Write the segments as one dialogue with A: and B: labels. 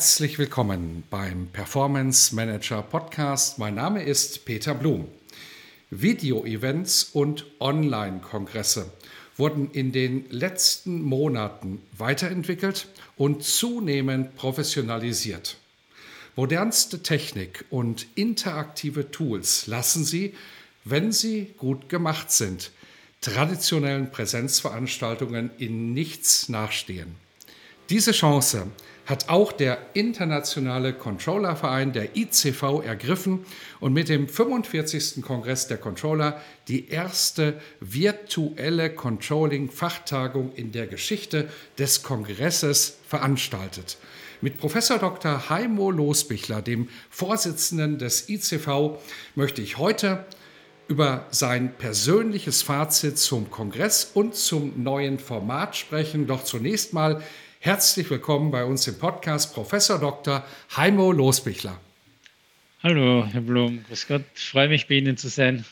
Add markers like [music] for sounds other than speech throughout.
A: Herzlich willkommen beim Performance Manager Podcast. Mein Name ist Peter Blum. Video-Events und Online-Kongresse wurden in den letzten Monaten weiterentwickelt und zunehmend professionalisiert. Modernste Technik und interaktive Tools lassen sie, wenn sie gut gemacht sind, traditionellen Präsenzveranstaltungen in nichts nachstehen. Diese Chance hat auch der internationale Controllerverein, der ICV, ergriffen und mit dem 45. Kongress der Controller die erste virtuelle Controlling-Fachtagung in der Geschichte des Kongresses veranstaltet. Mit Professor Dr. Heimo Losbichler, dem Vorsitzenden des ICV, möchte ich heute über sein persönliches Fazit zum Kongress und zum neuen Format sprechen. Doch zunächst mal Herzlich willkommen bei uns im Podcast Professor Dr. Heimo Losbichler.
B: Hallo, Herr Blum. Grüß Gott. Ich freue mich, bei Ihnen zu sein.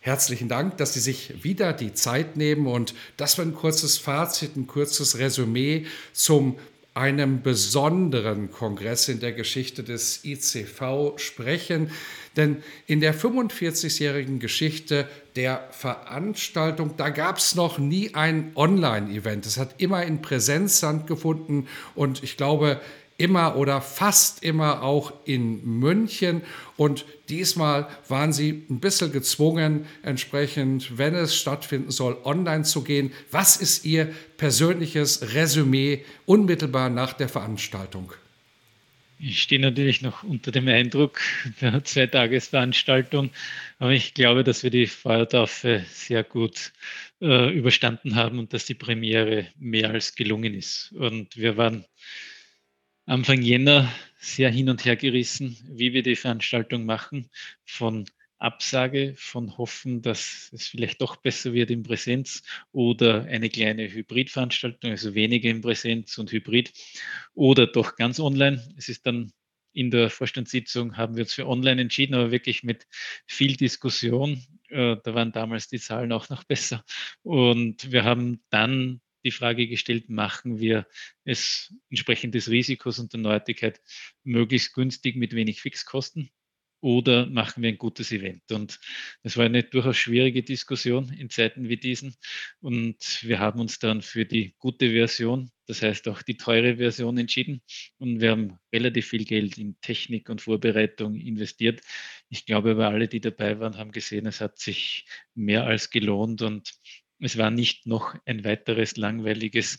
A: Herzlichen Dank, dass Sie sich wieder die Zeit nehmen und dass wir ein kurzes Fazit, ein kurzes Resümee zum einem besonderen Kongress in der Geschichte des ICV sprechen. Denn in der 45-jährigen Geschichte der Veranstaltung, da gab es noch nie ein Online-Event. Es hat immer in Präsenz stattgefunden und ich glaube, immer oder fast immer auch in München. Und diesmal waren sie ein bisschen gezwungen, entsprechend, wenn es stattfinden soll, online zu gehen. Was ist Ihr persönliches Resümee unmittelbar nach der Veranstaltung?
B: Ich stehe natürlich noch unter dem Eindruck der [laughs] Zweitagesveranstaltung, aber ich glaube, dass wir die Feuertaufe sehr gut äh, überstanden haben und dass die Premiere mehr als gelungen ist. Und wir waren Anfang Jänner sehr hin und her gerissen, wie wir die Veranstaltung machen, von Absage, von Hoffen, dass es vielleicht doch besser wird in Präsenz oder eine kleine Hybridveranstaltung, also weniger in Präsenz und Hybrid oder doch ganz online. Es ist dann in der Vorstandssitzung haben wir uns für online entschieden, aber wirklich mit viel Diskussion. Äh, da waren damals die Zahlen auch noch [laughs] besser. Und wir haben dann die Frage gestellt, machen wir es entsprechend des Risikos und der Neuartigkeit möglichst günstig mit wenig Fixkosten oder machen wir ein gutes Event? Und das war eine durchaus schwierige Diskussion in Zeiten wie diesen. Und wir haben uns dann für die gute Version, das heißt auch die teure Version entschieden. Und wir haben relativ viel Geld in Technik und Vorbereitung investiert. Ich glaube aber alle, die dabei waren, haben gesehen, es hat sich mehr als gelohnt und es war nicht noch ein weiteres langweiliges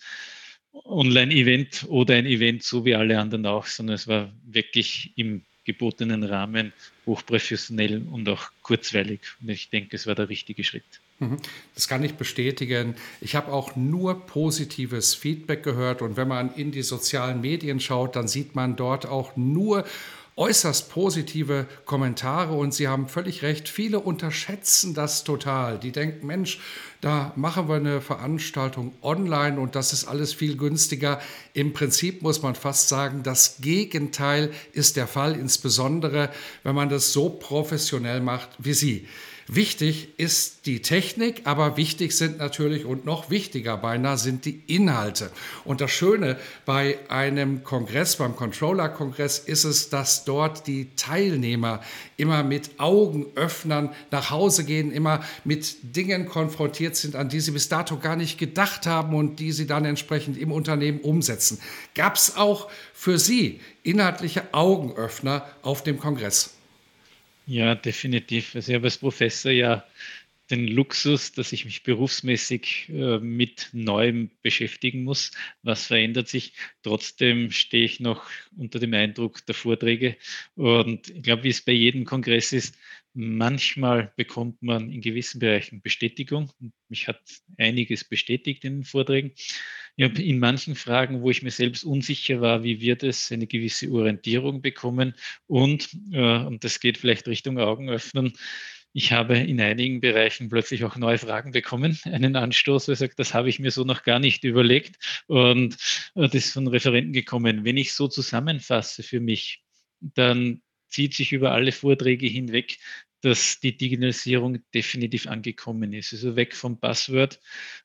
B: Online-Event oder ein Event so wie alle anderen auch, sondern es war wirklich im gebotenen Rahmen hochprofessionell und auch kurzweilig. Und ich denke, es war der richtige Schritt.
A: Mhm. Das kann ich bestätigen. Ich habe auch nur positives Feedback gehört und wenn man in die sozialen Medien schaut, dann sieht man dort auch nur äußerst positive Kommentare und Sie haben völlig recht. Viele unterschätzen das total. Die denken, Mensch, da machen wir eine Veranstaltung online und das ist alles viel günstiger. Im Prinzip muss man fast sagen, das Gegenteil ist der Fall, insbesondere wenn man das so professionell macht wie Sie. Wichtig ist die Technik, aber wichtig sind natürlich und noch wichtiger beinahe sind die Inhalte. Und das Schöne bei einem Kongress, beim Controller-Kongress, ist es, dass dort die Teilnehmer immer mit Augenöffnern nach Hause gehen, immer mit Dingen konfrontiert sind, an die sie bis dato gar nicht gedacht haben und die sie dann entsprechend im Unternehmen umsetzen. Gab es auch für Sie inhaltliche Augenöffner auf dem Kongress?
B: Ja, definitiv. Also ich habe als Professor ja den Luxus, dass ich mich berufsmäßig äh, mit Neuem beschäftigen muss. Was verändert sich? Trotzdem stehe ich noch unter dem Eindruck der Vorträge. Und ich glaube, wie es bei jedem Kongress ist, Manchmal bekommt man in gewissen Bereichen Bestätigung. Mich hat einiges bestätigt in den Vorträgen. Ich habe in manchen Fragen, wo ich mir selbst unsicher war, wie wird es, eine gewisse Orientierung bekommen. Und, äh, und das geht vielleicht Richtung Augen öffnen, ich habe in einigen Bereichen plötzlich auch neue Fragen bekommen, einen Anstoß, wo ich sage, das habe ich mir so noch gar nicht überlegt. Und äh, das ist von Referenten gekommen. Wenn ich so zusammenfasse für mich, dann zieht sich über alle Vorträge hinweg, dass die Digitalisierung definitiv angekommen ist. Also weg vom Passwort,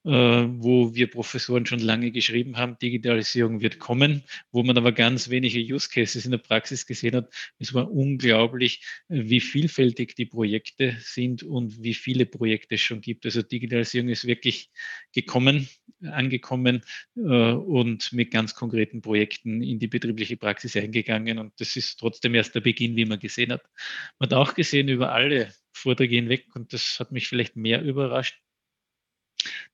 B: äh, wo wir Professoren schon lange geschrieben haben, Digitalisierung wird kommen, wo man aber ganz wenige Use Cases in der Praxis gesehen hat. Es war unglaublich, wie vielfältig die Projekte sind und wie viele Projekte es schon gibt. Also Digitalisierung ist wirklich gekommen, angekommen äh, und mit ganz konkreten Projekten in die betriebliche Praxis eingegangen. Und das ist trotzdem erst der Beginn, wie man gesehen hat. Man hat auch gesehen, über alle Vorträge hinweg, und das hat mich vielleicht mehr überrascht,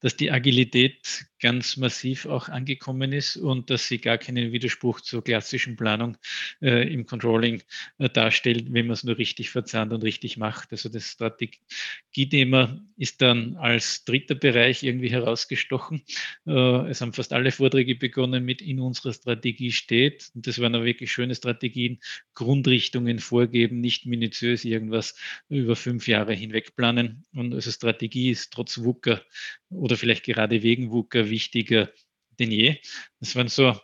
B: dass die Agilität ganz massiv auch angekommen ist und dass sie gar keinen Widerspruch zur klassischen Planung äh, im Controlling äh, darstellt, wenn man es nur richtig verzahnt und richtig macht. Also das Strategiethema ist dann als dritter Bereich irgendwie herausgestochen. Äh, es haben fast alle Vorträge begonnen mit in unserer Strategie steht. Und das waren auch wirklich schöne Strategien, Grundrichtungen vorgeben, nicht minutiös irgendwas über fünf Jahre hinweg planen. Und also Strategie ist trotz WUKA oder vielleicht gerade wegen WUKA wichtiger denn je. Das waren so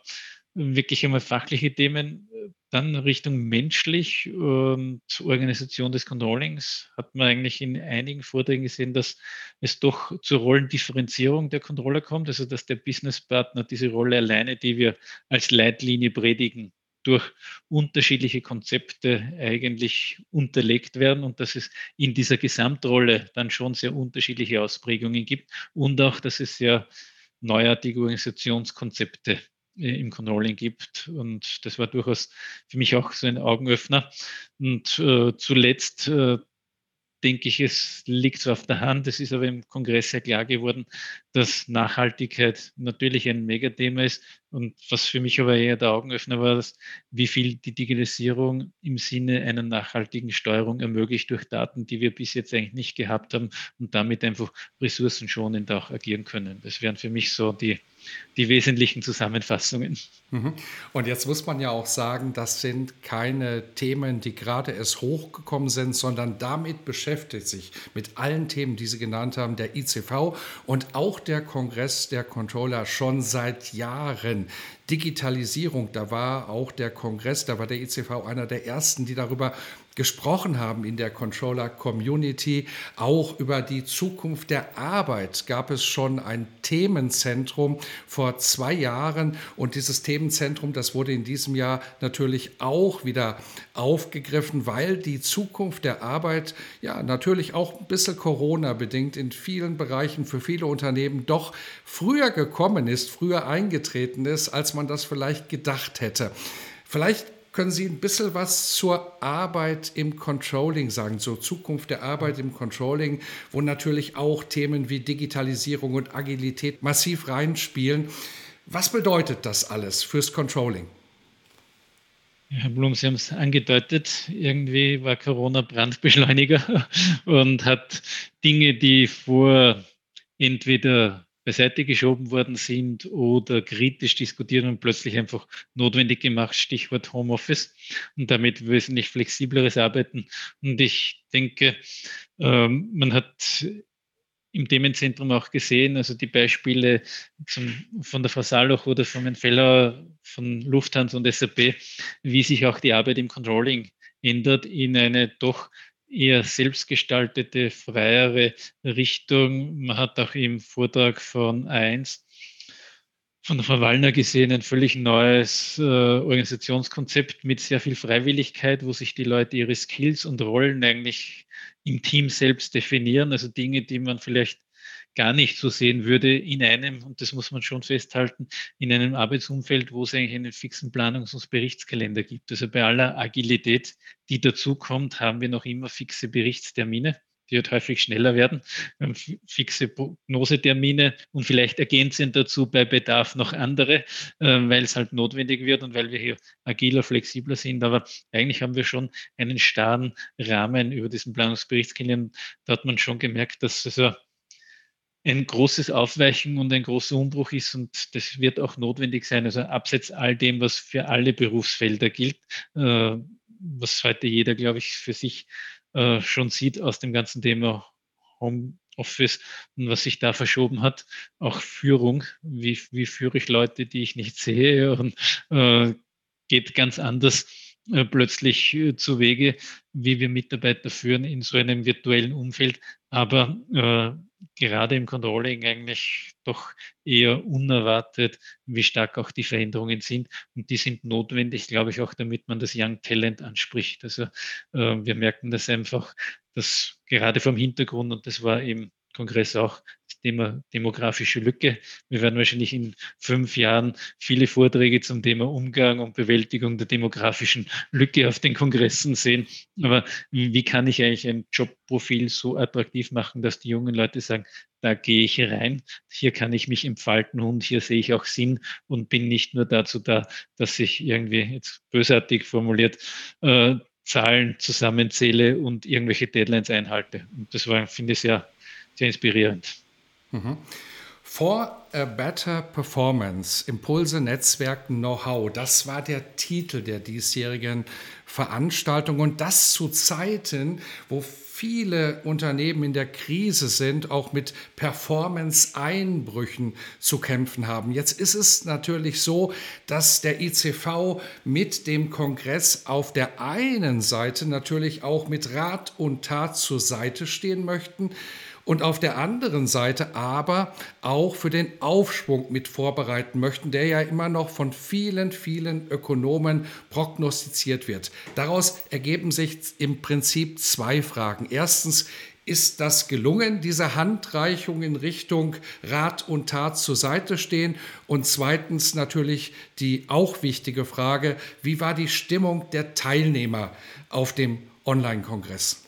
B: wirklich einmal fachliche Themen. Dann Richtung menschlich und Organisation des Controllings hat man eigentlich in einigen Vorträgen gesehen, dass es doch zur Rollendifferenzierung der Controller kommt, also dass der Businesspartner diese Rolle alleine, die wir als Leitlinie predigen, durch unterschiedliche Konzepte eigentlich unterlegt werden und dass es in dieser Gesamtrolle dann schon sehr unterschiedliche Ausprägungen gibt und auch, dass es ja neuartige Organisationskonzepte äh, im Controlling gibt. Und das war durchaus für mich auch so ein Augenöffner. Und äh, zuletzt äh, denke ich, es liegt so auf der Hand. Es ist aber im Kongress sehr klar geworden, dass Nachhaltigkeit natürlich ein Megathema ist. Und was für mich aber eher der Augenöffner war, dass, wie viel die Digitalisierung im Sinne einer nachhaltigen Steuerung ermöglicht durch Daten, die wir bis jetzt eigentlich nicht gehabt haben und damit einfach ressourcenschonend auch agieren können. Das wären für mich so die, die wesentlichen Zusammenfassungen.
A: Mhm. Und jetzt muss man ja auch sagen, das sind keine Themen, die gerade erst hochgekommen sind, sondern damit beschäftigt sich mit allen Themen, die Sie genannt haben, der ICV und auch der Kongress der Controller schon seit Jahren. Digitalisierung, da war auch der Kongress, da war der ICV einer der ersten, die darüber gesprochen haben in der Controller Community. Auch über die Zukunft der Arbeit gab es schon ein Themenzentrum vor zwei Jahren und dieses Themenzentrum, das wurde in diesem Jahr natürlich auch wieder aufgegriffen, weil die Zukunft der Arbeit ja natürlich auch ein bisschen Corona bedingt in vielen Bereichen für viele Unternehmen doch früher gekommen ist, früher eingetreten ist, als man das vielleicht gedacht hätte. Vielleicht können Sie ein bisschen was zur Arbeit im Controlling sagen, zur Zukunft der Arbeit im Controlling, wo natürlich auch Themen wie Digitalisierung und Agilität massiv reinspielen. Was bedeutet das alles fürs Controlling?
B: Herr Blum, Sie haben es angedeutet, irgendwie war Corona Brandbeschleuniger [laughs] und hat Dinge, die vor entweder beiseite geschoben worden sind oder kritisch diskutiert und plötzlich einfach notwendig gemacht, Stichwort Homeoffice und damit wesentlich flexibleres Arbeiten. Und ich denke, ähm, man hat im Themenzentrum auch gesehen, also die Beispiele zum, von der Frau Saloch oder von Herrn Feller von Lufthansa und SAP, wie sich auch die Arbeit im Controlling ändert in eine doch eher selbstgestaltete, freiere Richtung. Man hat auch im Vortrag von 1 von Frau Wallner gesehen, ein völlig neues äh, Organisationskonzept mit sehr viel Freiwilligkeit, wo sich die Leute ihre Skills und Rollen eigentlich im Team selbst definieren. Also Dinge, die man vielleicht gar nicht so sehen würde in einem, und das muss man schon festhalten, in einem Arbeitsumfeld, wo es eigentlich einen fixen Planungs- und Berichtskalender gibt. Also bei aller Agilität, die dazukommt, haben wir noch immer fixe Berichtstermine die halt häufig schneller werden, fixe Prognosetermine und vielleicht ergänzend dazu bei Bedarf noch andere, weil es halt notwendig wird und weil wir hier agiler, flexibler sind. Aber eigentlich haben wir schon einen starren Rahmen über diesen Planungsbericht kennengelernt. Da hat man schon gemerkt, dass also ein großes Aufweichen und ein großer Umbruch ist und das wird auch notwendig sein. Also abseits all dem, was für alle Berufsfelder gilt, äh, was heute jeder, glaube ich, für sich äh, schon sieht aus dem ganzen Thema Homeoffice und was sich da verschoben hat, auch Führung, wie, wie führe ich Leute, die ich nicht sehe? Und äh, geht ganz anders äh, plötzlich äh, zu Wege, wie wir Mitarbeiter führen in so einem virtuellen Umfeld, aber äh, gerade im Controlling eigentlich doch eher unerwartet, wie stark auch die Veränderungen sind. Und die sind notwendig, glaube ich, auch damit man das Young Talent anspricht. Also äh, wir merken das einfach, dass gerade vom Hintergrund, und das war im Kongress auch Thema demografische Lücke. Wir werden wahrscheinlich in fünf Jahren viele Vorträge zum Thema Umgang und Bewältigung der demografischen Lücke auf den Kongressen sehen. Aber wie kann ich eigentlich ein Jobprofil so attraktiv machen, dass die jungen Leute sagen, da gehe ich rein, hier kann ich mich entfalten und hier sehe ich auch Sinn und bin nicht nur dazu da, dass ich irgendwie jetzt bösartig formuliert äh, Zahlen zusammenzähle und irgendwelche Deadlines einhalte. Und das war, finde ich, sehr sehr inspirierend.
A: Mhm. For a Better Performance, Impulse, Netzwerken, Know-how, das war der Titel der diesjährigen Veranstaltung und das zu Zeiten, wo viele Unternehmen in der Krise sind, auch mit Performance-Einbrüchen zu kämpfen haben. Jetzt ist es natürlich so, dass der ICV mit dem Kongress auf der einen Seite natürlich auch mit Rat und Tat zur Seite stehen möchten und auf der anderen Seite aber auch für den Aufschwung mit vorbereiten möchten, der ja immer noch von vielen, vielen Ökonomen prognostiziert wird. Daraus ergeben sich im Prinzip zwei Fragen. Erstens, ist das gelungen, diese Handreichung in Richtung Rat und Tat zur Seite stehen? Und zweitens natürlich die auch wichtige Frage, wie war die Stimmung der Teilnehmer auf dem Online-Kongress?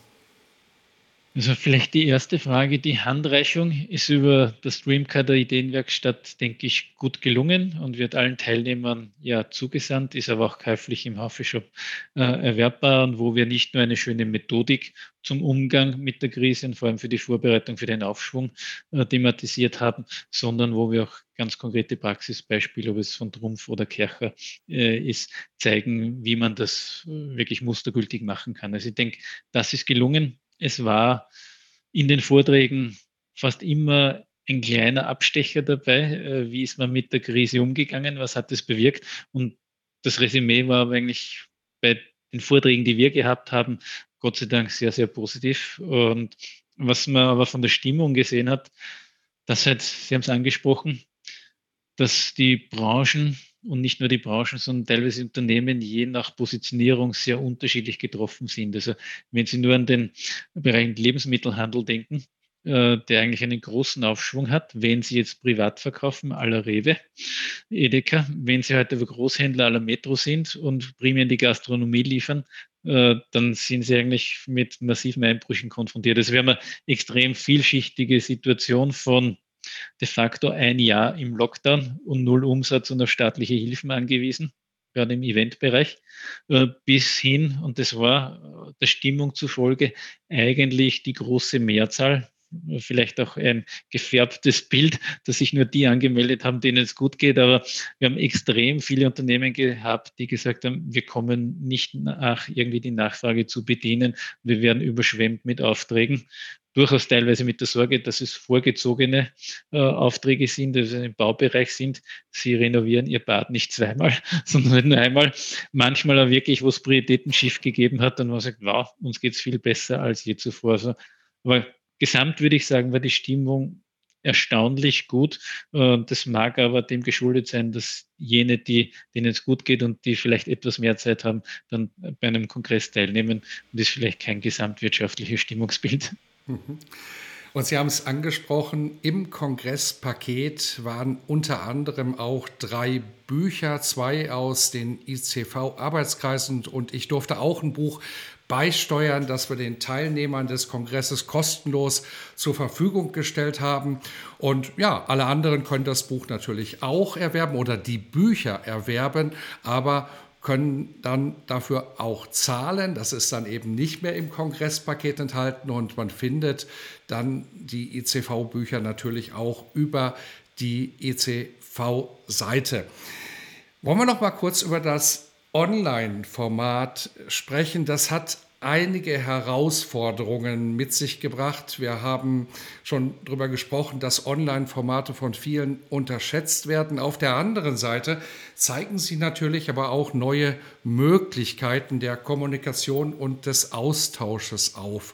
B: Also vielleicht die erste Frage, die Handreichung ist über das Dreamcader Ideenwerkstatt, denke ich, gut gelungen und wird allen Teilnehmern ja zugesandt, ist aber auch käuflich im Hafishop äh, erwerbbar und wo wir nicht nur eine schöne Methodik zum Umgang mit der Krise und vor allem für die Vorbereitung für den Aufschwung äh, thematisiert haben, sondern wo wir auch ganz konkrete Praxisbeispiele, ob es von Trumpf oder Kercher äh, ist, zeigen, wie man das äh, wirklich mustergültig machen kann. Also ich denke, das ist gelungen es war in den Vorträgen fast immer ein kleiner Abstecher dabei. Äh, wie ist man mit der Krise umgegangen? Was hat das bewirkt? Und das Resümee war eigentlich bei den Vorträgen, die wir gehabt haben, Gott sei Dank sehr, sehr positiv. Und was man aber von der Stimmung gesehen hat, das hat, Sie haben es angesprochen, dass die Branchen und nicht nur die Branchen, sondern teilweise Unternehmen je nach Positionierung sehr unterschiedlich getroffen sind. Also wenn Sie nur an den Bereich Lebensmittelhandel denken, äh, der eigentlich einen großen Aufschwung hat, wenn Sie jetzt privat verkaufen, aller Rewe, Edeka, wenn Sie heute Großhändler aller Metro sind und primär in die Gastronomie liefern, äh, dann sind Sie eigentlich mit massiven Einbrüchen konfrontiert. Also wir haben eine extrem vielschichtige Situation von de facto ein Jahr im Lockdown und null Umsatz und auf staatliche Hilfen angewiesen, gerade im Eventbereich, äh, bis hin, und das war äh, der Stimmung zufolge eigentlich die große Mehrzahl, vielleicht auch ein gefärbtes Bild, dass sich nur die angemeldet haben, denen es gut geht. Aber wir haben extrem viele Unternehmen gehabt, die gesagt haben, wir kommen nicht nach, irgendwie die Nachfrage zu bedienen. Wir werden überschwemmt mit Aufträgen durchaus teilweise mit der Sorge, dass es vorgezogene äh, Aufträge sind, also im Baubereich sind. Sie renovieren ihr Bad nicht zweimal, [laughs] sondern nur einmal. Manchmal auch wirklich, wo es Prioritätenschiff gegeben hat, dann es sagt, wow, uns geht es viel besser als je zuvor. Also, aber gesamt würde ich sagen, war die Stimmung erstaunlich gut. Das mag aber dem geschuldet sein, dass jene, die, denen es gut geht und die vielleicht etwas mehr Zeit haben, dann bei einem Kongress teilnehmen. Und das ist vielleicht kein gesamtwirtschaftliches Stimmungsbild.
A: Mhm. Und Sie haben es angesprochen, im Kongresspaket waren unter anderem auch drei Bücher, zwei aus den ICV-Arbeitskreisen und ich durfte auch ein Buch beisteuern, das wir den Teilnehmern des Kongresses kostenlos zur Verfügung gestellt haben. Und ja, alle anderen können das Buch natürlich auch erwerben oder die Bücher erwerben, aber können dann dafür auch zahlen. Das ist dann eben nicht mehr im Kongresspaket enthalten und man findet dann die ICV-Bücher natürlich auch über die ICV-Seite. Wollen wir noch mal kurz über das Online-Format sprechen? Das hat einige Herausforderungen mit sich gebracht. Wir haben schon darüber gesprochen, dass Online-Formate von vielen unterschätzt werden. Auf der anderen Seite zeigen sie natürlich aber auch neue Möglichkeiten der Kommunikation und des Austausches auf.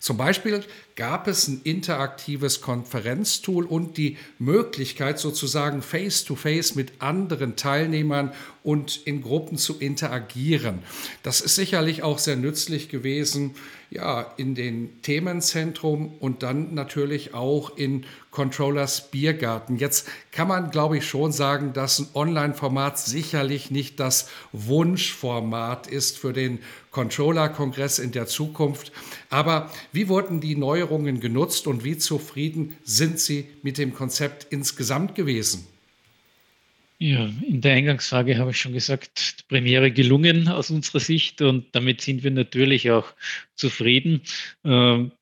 A: Zum Beispiel gab es ein interaktives Konferenztool und die Möglichkeit, sozusagen face-to-face -face mit anderen Teilnehmern und in Gruppen zu interagieren. Das ist sicherlich auch sehr nützlich gewesen, ja, in den Themenzentrum und dann natürlich auch in Controllers Biergarten. Jetzt kann man, glaube ich, schon sagen, dass ein Online-Format sicherlich nicht das Wunschformat ist für den Controller-Kongress in der Zukunft. Aber wie wurden die Neuerungen genutzt und wie zufrieden sind Sie mit dem Konzept insgesamt gewesen?
B: Ja, in der Eingangsfrage habe ich schon gesagt, Premiere gelungen aus unserer Sicht und damit sind wir natürlich auch zufrieden. Ähm,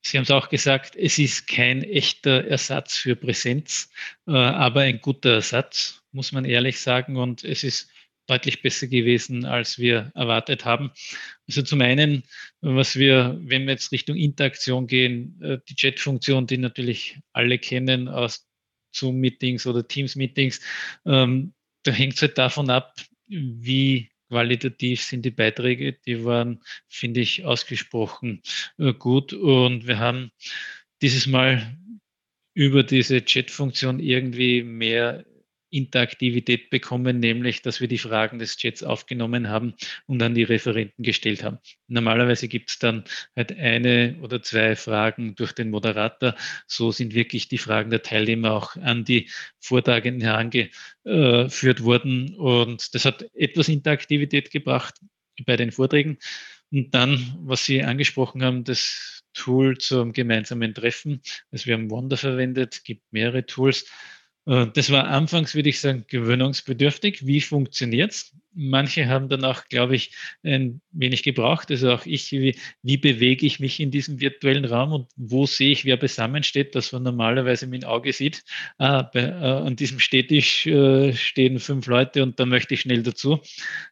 B: Sie haben es auch gesagt, es ist kein echter Ersatz für Präsenz, äh, aber ein guter Ersatz, muss man ehrlich sagen. Und es ist deutlich besser gewesen, als wir erwartet haben. Also zum einen, was wir, wenn wir jetzt Richtung Interaktion gehen, äh, die Chat-Funktion, die natürlich alle kennen aus Zoom-Meetings oder Teams-Meetings, ähm, da hängt es halt davon ab, wie qualitativ sind die Beiträge. Die waren, finde ich, ausgesprochen äh, gut. Und wir haben dieses Mal über diese Chat-Funktion irgendwie mehr Interaktivität bekommen, nämlich dass wir die Fragen des Chats aufgenommen haben und an die Referenten gestellt haben. Normalerweise gibt es dann halt eine oder zwei Fragen durch den Moderator. So sind wirklich die Fragen der Teilnehmer auch an die Vortragenden herangeführt worden. Und das hat etwas Interaktivität gebracht bei den Vorträgen. Und dann, was Sie angesprochen haben, das Tool zum gemeinsamen Treffen. Also wir haben Wonder verwendet, gibt mehrere Tools. Äh, das war anfangs, würde ich sagen, gewöhnungsbedürftig. Wie funktioniert's? Manche haben dann auch, glaube ich, ein wenig gebraucht. Also auch ich, wie, wie bewege ich mich in diesem virtuellen Raum und wo sehe ich, wer beisammen steht, das man normalerweise mit dem Auge sieht. Ah, bei, äh, an diesem Städtisch äh, stehen fünf Leute und da möchte ich schnell dazu.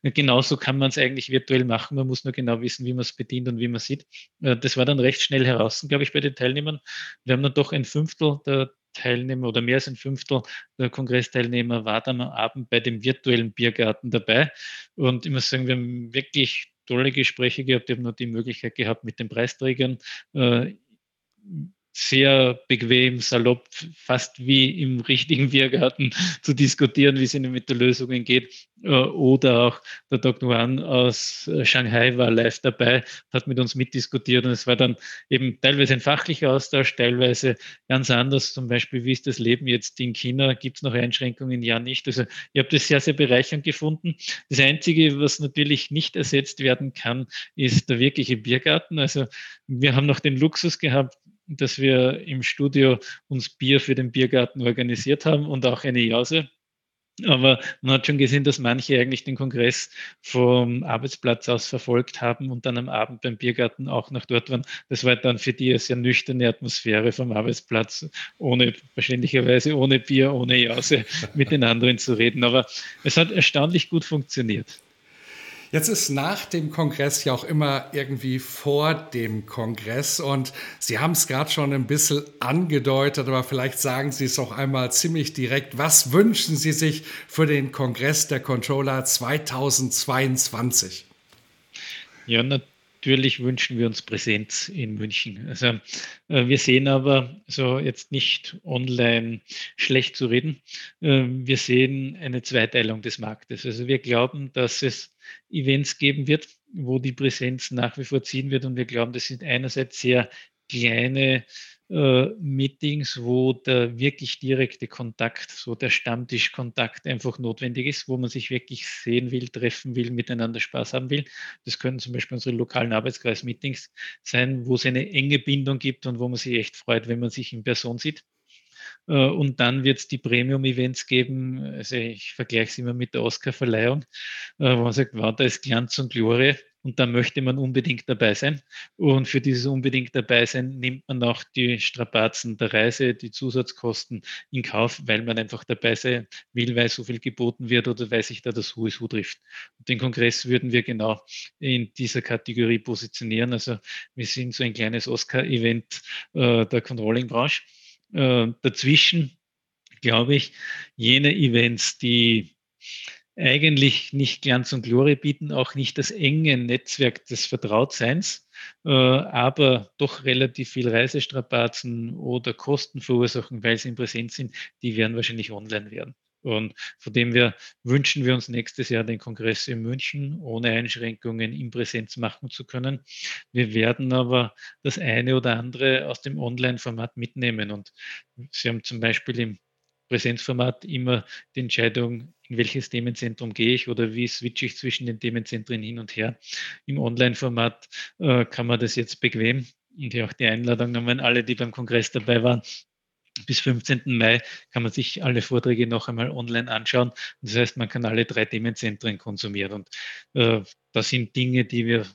B: Genauso kann man es eigentlich virtuell machen. Man muss nur genau wissen, wie man es bedient und wie man sieht. Äh, das war dann recht schnell heraus, glaube ich, bei den Teilnehmern. Wir haben dann doch ein Fünftel der Teilnehmer oder mehr als ein Fünftel der Kongressteilnehmer war dann am Abend bei dem virtuellen Biergarten dabei. Und ich muss sagen, wir haben wirklich tolle Gespräche gehabt. Ich habe noch die Möglichkeit gehabt, mit den Preisträgern äh, sehr bequem, salopp, fast wie im richtigen Biergarten [laughs] zu diskutieren, wie es ihnen mit den Lösungen geht. Äh, oder auch der Dr. Wan aus äh, Shanghai war live dabei, hat mit uns mitdiskutiert und es war dann eben teilweise ein fachlicher Austausch, teilweise ganz anders. Zum Beispiel, wie ist das Leben jetzt in China? Gibt es noch Einschränkungen? Ja, nicht. Also ich habe das sehr, sehr bereichernd gefunden. Das Einzige, was natürlich nicht ersetzt werden kann, ist der wirkliche Biergarten. Also wir haben noch den Luxus gehabt, dass wir im Studio uns Bier für den Biergarten organisiert haben und auch eine Jause. Aber man hat schon gesehen, dass manche eigentlich den Kongress vom Arbeitsplatz aus verfolgt haben und dann am Abend beim Biergarten auch noch dort waren. Das war dann für die eine sehr nüchterne Atmosphäre vom Arbeitsplatz, ohne, verständlicherweise ohne Bier, ohne Jause [laughs] mit den anderen zu reden. Aber es hat erstaunlich gut funktioniert.
A: Jetzt ist nach dem Kongress ja auch immer irgendwie vor dem Kongress und Sie haben es gerade schon ein bisschen angedeutet, aber vielleicht sagen Sie es auch einmal ziemlich direkt. Was wünschen Sie sich für den Kongress der Controller 2022?
B: Ja, natürlich wünschen wir uns Präsenz in München. Also äh, wir sehen aber, so jetzt nicht online schlecht zu reden, äh, wir sehen eine Zweiteilung des Marktes. Also wir glauben, dass es Events geben wird, wo die Präsenz nach wie vor ziehen wird. Und wir glauben, das sind einerseits sehr kleine äh, Meetings, wo der wirklich direkte Kontakt, so der Stammtischkontakt einfach notwendig ist, wo man sich wirklich sehen will, treffen will, miteinander Spaß haben will. Das können zum Beispiel unsere lokalen Arbeitskreis-Meetings sein, wo es eine enge Bindung gibt und wo man sich echt freut, wenn man sich in Person sieht. Äh, und dann wird es die Premium-Events geben. Also ich vergleiche es immer mit der Oscar-Verleihung, äh, wo man sagt, wow, da ist Glanz und Glorie und da möchte man unbedingt dabei sein. Und für dieses unbedingt dabei sein nimmt man auch die Strapazen der Reise, die Zusatzkosten in Kauf, weil man einfach dabei sein will, weil so viel geboten wird oder weil sich da das Who is Who trifft. Und den Kongress würden wir genau in dieser Kategorie positionieren. Also wir sind so ein kleines Oscar-Event äh, der Controlling-Branche. Äh, dazwischen, glaube ich, jene Events, die eigentlich nicht Glanz und Glorie bieten, auch nicht das enge Netzwerk des Vertrautseins, äh, aber doch relativ viel Reisestrapazen oder Kosten verursachen, weil sie in Präsenz sind, die werden wahrscheinlich online werden. Und von dem her wünschen wir uns nächstes Jahr den Kongress in München ohne Einschränkungen in Präsenz machen zu können. Wir werden aber das eine oder andere aus dem Online-Format mitnehmen. Und Sie haben zum Beispiel im Präsenzformat immer die Entscheidung, in welches Themenzentrum gehe ich oder wie switche ich zwischen den Themenzentren hin und her. Im Online-Format äh, kann man das jetzt bequem und hier auch die Einladung nochmal alle, die beim Kongress dabei waren, bis 15. Mai kann man sich alle Vorträge noch einmal online anschauen. Das heißt, man kann alle drei Themenzentren konsumieren. Und äh, das sind Dinge, die wir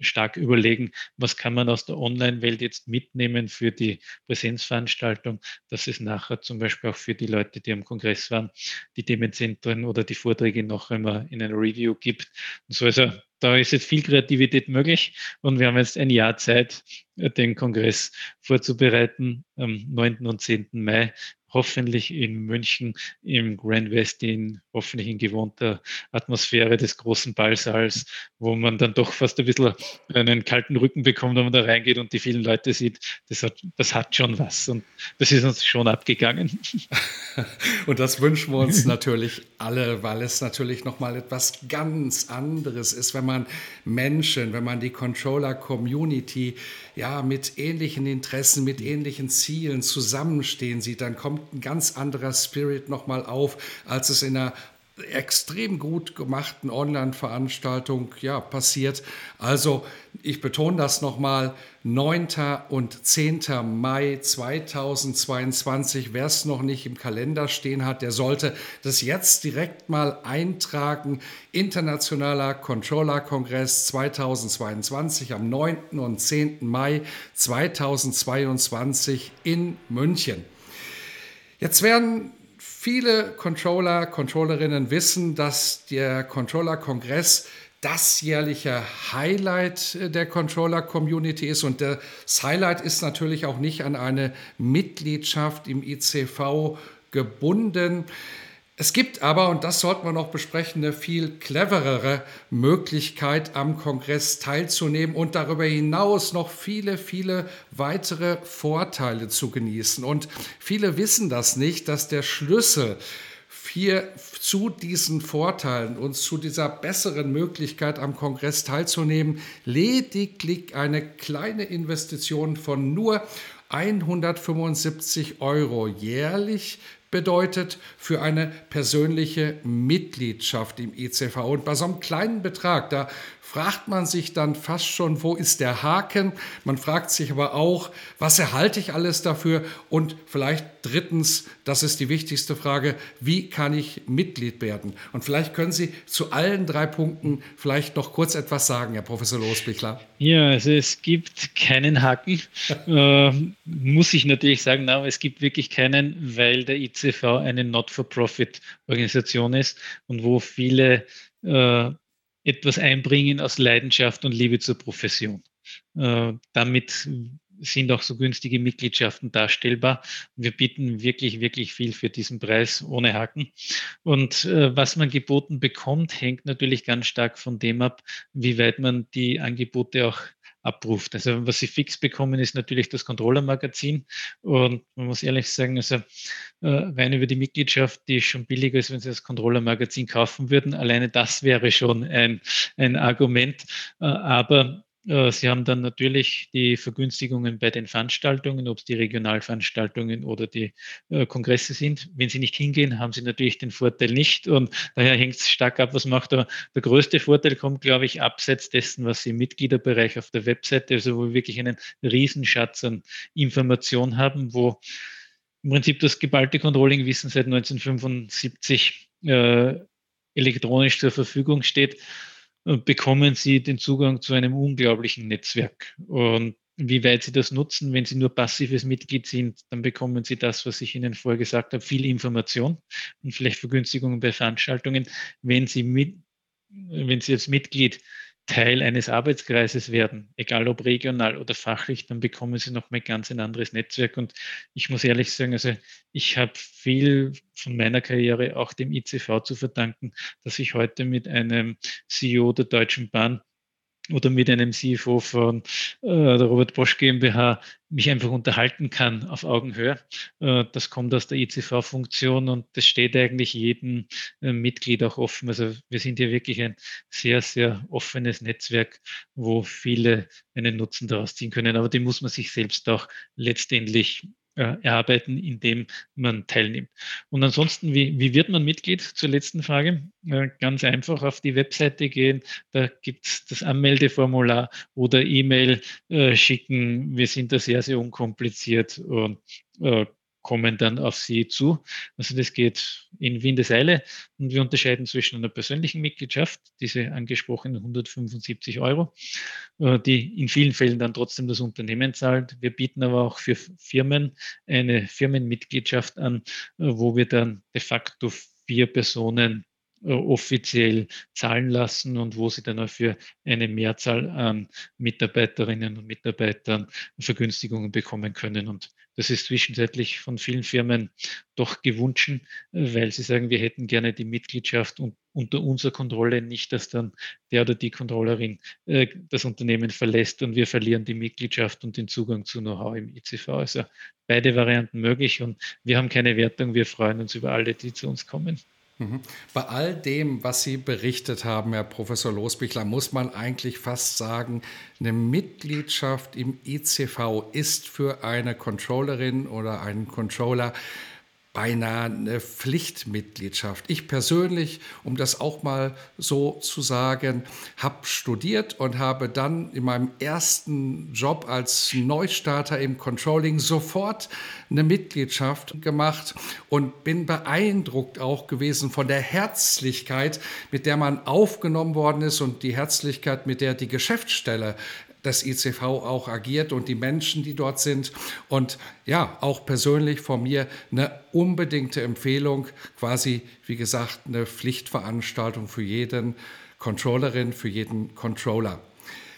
B: stark überlegen, was kann man aus der Online-Welt jetzt mitnehmen für die Präsenzveranstaltung, dass es nachher zum Beispiel auch für die Leute, die am Kongress waren, die Themenzentren oder die Vorträge noch einmal in einer Review gibt. Und so also da ist jetzt viel Kreativität möglich und wir haben jetzt ein Jahr Zeit, den Kongress vorzubereiten am 9. und 10. Mai hoffentlich in München im Grand West in hoffentlich in gewohnter Atmosphäre des großen Ballsaals, wo man dann doch fast ein bisschen einen kalten Rücken bekommt, wenn man da reingeht und die vielen Leute sieht. Das hat, das hat schon was und das ist uns schon abgegangen. [laughs]
A: Und das wünschen wir uns natürlich alle, weil es natürlich nochmal etwas ganz anderes ist, wenn man Menschen, wenn man die Controller-Community ja mit ähnlichen Interessen, mit ähnlichen Zielen zusammenstehen sieht, dann kommt ein ganz anderer Spirit nochmal auf, als es in einer extrem gut gemachten Online-Veranstaltung ja, passiert. Also ich betone das nochmal, 9. und 10. Mai 2022, wer es noch nicht im Kalender stehen hat, der sollte das jetzt direkt mal eintragen. Internationaler Controller-Kongress 2022 am 9. und 10. Mai 2022 in München. Jetzt werden Viele Controller, Controllerinnen wissen, dass der Controller-Kongress das jährliche Highlight der Controller-Community ist. Und das Highlight ist natürlich auch nicht an eine Mitgliedschaft im ICV gebunden. Es gibt aber, und das sollten wir noch besprechen, eine viel cleverere Möglichkeit, am Kongress teilzunehmen und darüber hinaus noch viele, viele weitere Vorteile zu genießen. Und viele wissen das nicht, dass der Schlüssel für, zu diesen Vorteilen und zu dieser besseren Möglichkeit am Kongress teilzunehmen, lediglich eine kleine Investition von nur 175 Euro jährlich bedeutet für eine persönliche Mitgliedschaft im ECV. Und bei so einem kleinen Betrag, da fragt man sich dann fast schon, wo ist der Haken? Man fragt sich aber auch, was erhalte ich alles dafür? Und vielleicht drittens, das ist die wichtigste Frage, wie kann ich Mitglied werden? Und vielleicht können Sie zu allen drei Punkten vielleicht noch kurz etwas sagen, Herr Professor Losbichler.
B: Ja, also es gibt keinen Haken, [laughs] äh, muss ich natürlich sagen, aber es gibt wirklich keinen, weil der ICV eine Not-for-Profit-Organisation ist und wo viele äh, etwas einbringen aus Leidenschaft und Liebe zur Profession. Äh, damit sind auch so günstige Mitgliedschaften darstellbar. Wir bieten wirklich, wirklich viel für diesen Preis ohne Haken. Und äh, was man geboten bekommt, hängt natürlich ganz stark von dem ab, wie weit man die Angebote auch abruft. Also was Sie fix bekommen, ist natürlich das Controller-Magazin. Und man muss ehrlich sagen, also äh, rein über die Mitgliedschaft, die ist schon billiger, als wenn Sie das Controller-Magazin kaufen würden. Alleine das wäre schon ein, ein Argument. Äh, aber Sie haben dann natürlich die Vergünstigungen bei den Veranstaltungen, ob es die Regionalveranstaltungen oder die äh, Kongresse sind. Wenn Sie nicht hingehen, haben Sie natürlich den Vorteil nicht. Und daher hängt es stark ab, was macht er. Der größte Vorteil kommt, glaube ich, abseits dessen, was Sie im Mitgliederbereich auf der Webseite, also wo wir wirklich einen Riesenschatz an Informationen haben, wo im Prinzip das geballte Controlling-Wissen seit 1975 äh, elektronisch zur Verfügung steht bekommen Sie den Zugang zu einem unglaublichen Netzwerk. Und wie weit Sie das nutzen, wenn Sie nur passives Mitglied sind, dann bekommen Sie das, was ich Ihnen vorher gesagt habe, viel Information und vielleicht Vergünstigungen bei Veranstaltungen. Wenn Sie, mit, wenn Sie als Mitglied Teil eines Arbeitskreises werden, egal ob regional oder fachlich, dann bekommen sie noch mal ganz ein anderes Netzwerk. Und ich muss ehrlich sagen, also ich habe viel von meiner Karriere auch dem ICV zu verdanken, dass ich heute mit einem CEO der Deutschen Bahn oder mit einem CFO von äh, der Robert Bosch GmbH mich einfach unterhalten kann auf Augenhöhe. Äh, das kommt aus der ICV-Funktion und das steht eigentlich jedem äh, Mitglied auch offen. Also wir sind hier wirklich ein sehr, sehr offenes Netzwerk, wo viele einen Nutzen daraus ziehen können. Aber den muss man sich selbst auch letztendlich äh, erarbeiten, indem man teilnimmt. Und ansonsten, wie, wie wird man Mitglied? Zur letzten Frage. Äh, ganz einfach auf die Webseite gehen, da gibt es das Anmeldeformular oder E-Mail äh, schicken. Wir sind da sehr, sehr unkompliziert und äh, kommen dann auf Sie zu. Also das geht in Windeseile und wir unterscheiden zwischen einer persönlichen Mitgliedschaft, diese angesprochenen 175 Euro, äh, die in vielen Fällen dann trotzdem das Unternehmen zahlt. Wir bieten aber auch für Firmen eine Firmenmitgliedschaft an, äh, wo wir dann de facto vier Personen offiziell zahlen lassen und wo sie dann auch für eine Mehrzahl an Mitarbeiterinnen und Mitarbeitern Vergünstigungen bekommen können. Und das ist zwischenzeitlich von vielen Firmen doch gewünscht, weil sie sagen, wir hätten gerne die Mitgliedschaft und unter unserer Kontrolle, nicht, dass dann der oder die Controllerin äh, das Unternehmen verlässt und wir verlieren die Mitgliedschaft und den Zugang zu Know-how im ICV. Also beide Varianten möglich und wir haben keine Wertung, wir freuen uns über alle, die zu uns kommen.
A: Mhm. Bei all dem, was Sie berichtet haben, Herr Professor Losbichler, muss man eigentlich fast sagen, eine Mitgliedschaft im ICV ist für eine Controllerin oder einen Controller beinahe eine Pflichtmitgliedschaft. Ich persönlich, um das auch mal so zu sagen, habe studiert und habe dann in meinem ersten Job als Neustarter im Controlling sofort eine Mitgliedschaft gemacht und bin beeindruckt auch gewesen von der Herzlichkeit, mit der man aufgenommen worden ist und die Herzlichkeit, mit der die Geschäftsstelle das ICV auch agiert und die Menschen, die dort sind. Und ja, auch persönlich von mir eine unbedingte Empfehlung, quasi, wie gesagt, eine Pflichtveranstaltung für jeden Controllerin, für jeden Controller.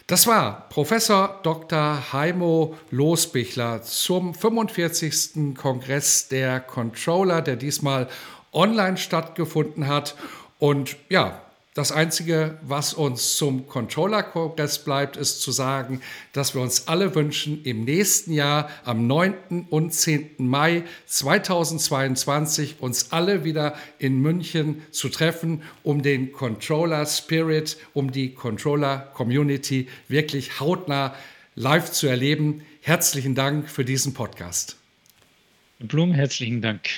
A: Das war Professor Dr. Heimo Losbichler zum 45. Kongress der Controller, der diesmal online stattgefunden hat. Und ja, das Einzige, was uns zum Controller-Kongress bleibt, ist zu sagen, dass wir uns alle wünschen, im nächsten Jahr am 9. und 10. Mai 2022 uns alle wieder in München zu treffen, um den Controller-Spirit, um die Controller-Community wirklich hautnah live zu erleben. Herzlichen Dank für diesen Podcast.
B: Blum, herzlichen Dank.